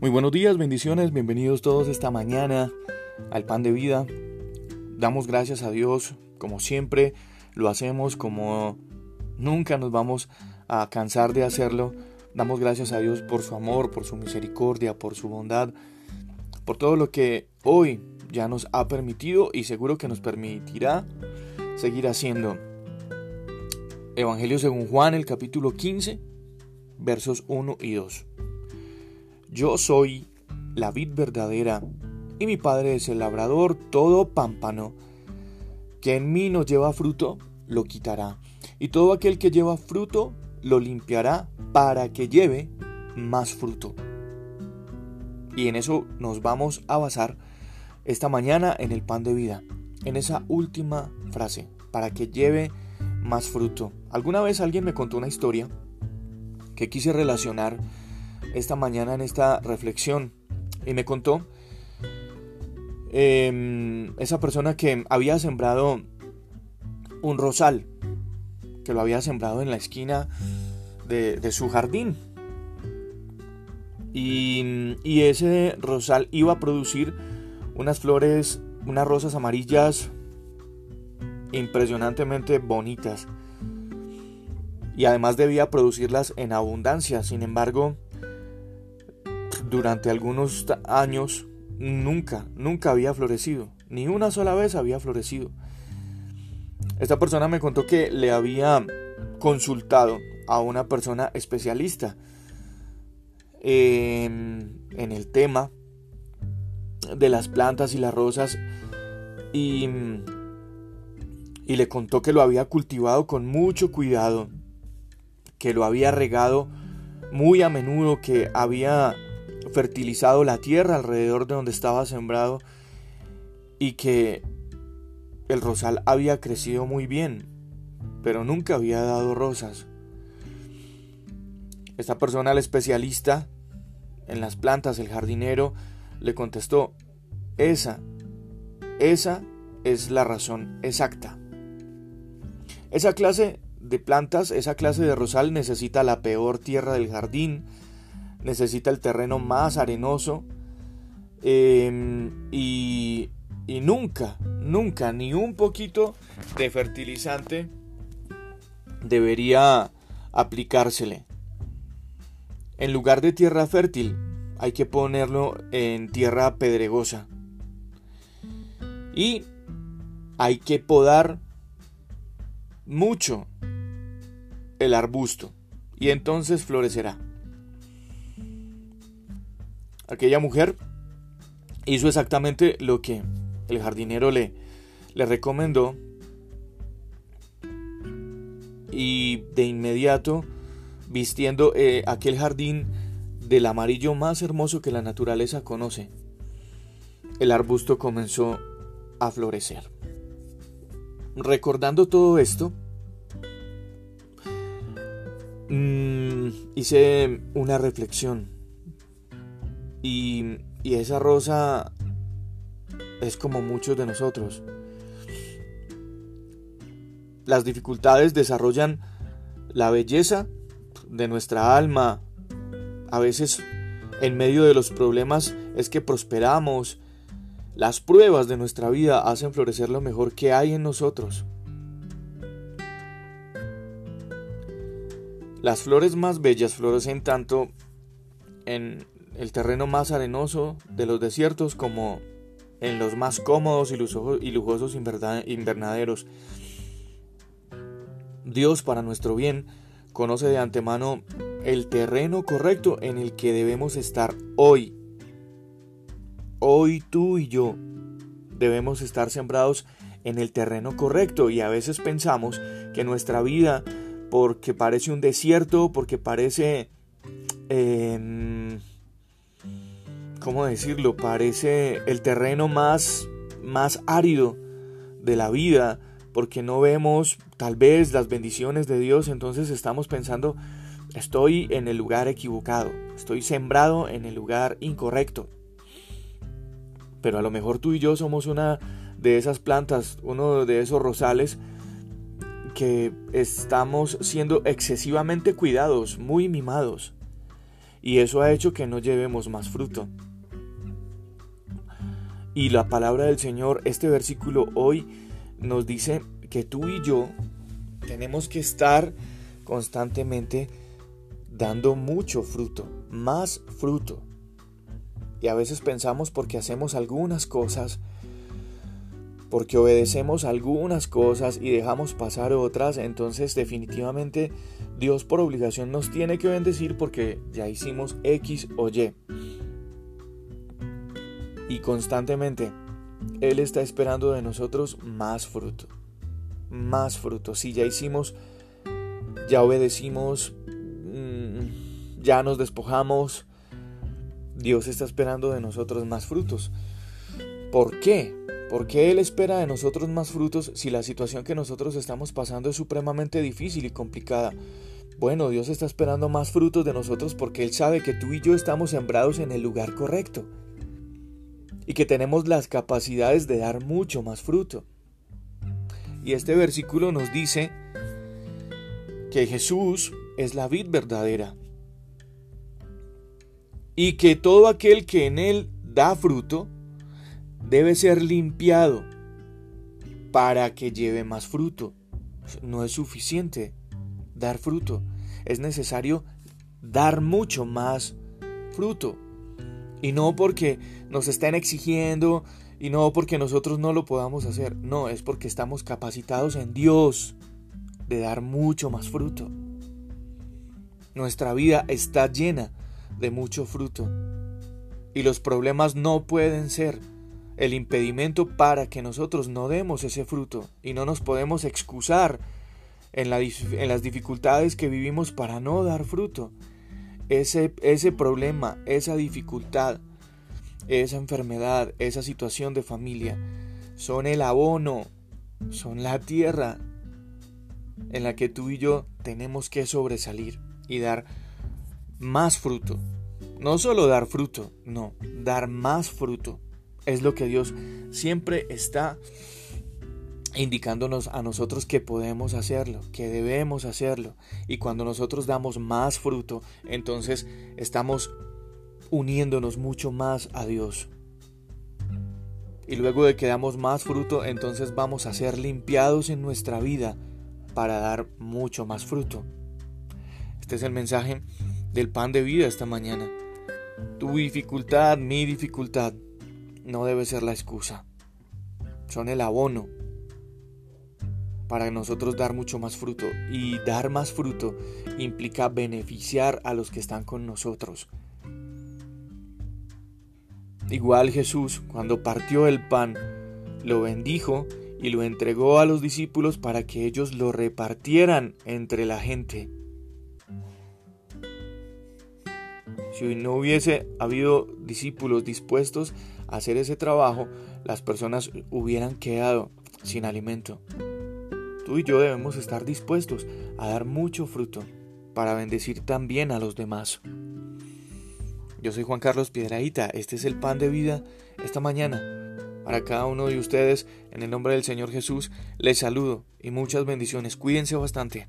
Muy buenos días, bendiciones, bienvenidos todos esta mañana al pan de vida. Damos gracias a Dios, como siempre lo hacemos, como nunca nos vamos a cansar de hacerlo. Damos gracias a Dios por su amor, por su misericordia, por su bondad, por todo lo que hoy ya nos ha permitido y seguro que nos permitirá seguir haciendo. Evangelio según Juan, el capítulo 15, versos 1 y 2. Yo soy la vid verdadera, y mi Padre es el labrador todo pámpano. Que en mí no lleva fruto, lo quitará, y todo aquel que lleva fruto, lo limpiará para que lleve más fruto. Y en eso nos vamos a basar esta mañana en el pan de vida, en esa última frase, para que lleve más fruto. Alguna vez alguien me contó una historia que quise relacionar esta mañana en esta reflexión y me contó em, esa persona que había sembrado un rosal, que lo había sembrado en la esquina de, su jardín. Y, y, ese rosal iba a producir unas flores, unas rosas amarillas impresionantemente bonitas. Y además debía producirlas en abundancia. Sin embargo, durante algunos años nunca, nunca había florecido. Ni una sola vez había florecido. Esta persona me contó que le había consultado a una persona especialista en, el tema de las plantas y las rosas y, y le contó que lo había cultivado con mucho cuidado, que lo había regado muy a menudo, que había fertilizado la tierra alrededor de donde estaba sembrado y que el rosal había crecido muy bien, pero nunca había dado rosas. Esta persona, el especialista en las plantas, el jardinero, le contestó, esa, esa es la razón exacta. Esa clase de plantas, esa clase de rosal necesita la peor tierra del jardín, necesita el terreno más arenoso em, y, y nunca, nunca, ni un poquito de fertilizante debería aplicársele. En lugar de tierra fértil, hay que ponerlo en tierra pedregosa. Y hay que podar mucho el arbusto y entonces florecerá. Aquella mujer hizo exactamente lo que el jardinero le, le recomendó y de inmediato vistiendo eh, aquel jardín del amarillo más hermoso que la naturaleza conoce, el arbusto comenzó a florecer. Recordando todo esto, mm, hice una reflexión y, esa rosa es como muchos de nosotros. Las dificultades desarrollan la belleza de nuestra alma. A veces en medio de los problemas es que prosperamos. Las pruebas de nuestra vida hacen florecer lo mejor que hay en nosotros. Las flores más bellas florecen tanto en el terreno más arenoso de los desiertos como en los más cómodos y lujosos invernaderos. Dios para nuestro bien conoce de antemano el terreno correcto en el que debemos estar hoy. Hoy tú y yo debemos estar sembrados en el terreno correcto y a veces pensamos que nuestra vida, porque parece un desierto, porque parece... Em, ¿cómo decirlo? Parece el terreno más, más árido de la vida, porque no vemos tal vez las bendiciones de Dios, entonces estamos pensando, estoy en el lugar equivocado, estoy sembrado en el lugar incorrecto. Pero a lo mejor tú y yo somos una de esas plantas, uno de esos rosales que estamos siendo excesivamente cuidados, muy mimados. Y eso ha hecho que no llevemos más fruto. Y la palabra del Señor, este versículo hoy nos dice que tú y yo tenemos que estar constantemente dando mucho fruto, más fruto. Y a veces pensamos porque hacemos algunas cosas, porque obedecemos algunas cosas y dejamos pasar otras, entonces definitivamente Dios por obligación nos tiene que bendecir porque ya hicimos X o Y. Y constantemente Él está esperando de nosotros más fruto. Más fruto. Si ya hicimos, ya obedecimos, mm, ya nos despojamos, Dios está esperando de nosotros más frutos. ¿Por qué? ¿Por qué Él espera de nosotros más frutos si la situación que nosotros estamos pasando es supremamente difícil y complicada? Bueno, Dios está esperando más frutos de nosotros porque Él sabe que tú y yo estamos sembrados en el lugar correcto y que tenemos las capacidades de dar mucho más fruto. Y este versículo nos dice que Jesús es la vid verdadera y que todo aquel que en él da fruto debe ser limpiado para que lleve más fruto. No es suficiente dar fruto, es necesario dar mucho más fruto. Y no porque nos estén exigiendo y no porque nosotros no lo podamos hacer, no, es porque estamos capacitados en Dios de dar mucho más fruto. Nuestra vida está llena de mucho fruto y los problemas no pueden ser el impedimento para que nosotros no demos ese fruto y no nos podemos excusar en, en las dificultades que vivimos para no dar fruto. Ese, ese problema, esa dificultad, esa enfermedad, esa situación de familia, son el abono, son la tierra en la que tú y yo tenemos que sobresalir y dar más fruto. No solo dar fruto, no, dar más fruto es lo que Dios siempre está indicándonos a nosotros que podemos hacerlo, que debemos hacerlo. Y cuando nosotros damos más fruto, entonces estamos uniéndonos mucho más a Dios. Y luego de que damos más fruto, entonces vamos a ser limpiados en nuestra vida para dar mucho más fruto. Este es el mensaje del pan de vida esta mañana. Tu dificultad, mi dificultad, no debe ser la excusa. Son el abono para nosotros dar mucho más fruto. Y dar más fruto implica beneficiar a los que están con nosotros. Igual Jesús, cuando partió el pan, lo bendijo y lo entregó a los discípulos para que ellos lo repartieran entre la gente. Si no hubiese habido discípulos dispuestos a hacer ese trabajo, las personas hubieran quedado sin alimento. Tú y yo debemos estar dispuestos a dar mucho fruto para bendecir también a los demás. Yo soy Juan Carlos Piedraíta, este es el pan de vida esta mañana. Para cada uno de ustedes, en el nombre del Señor Jesús, les saludo y muchas bendiciones. Cuídense bastante.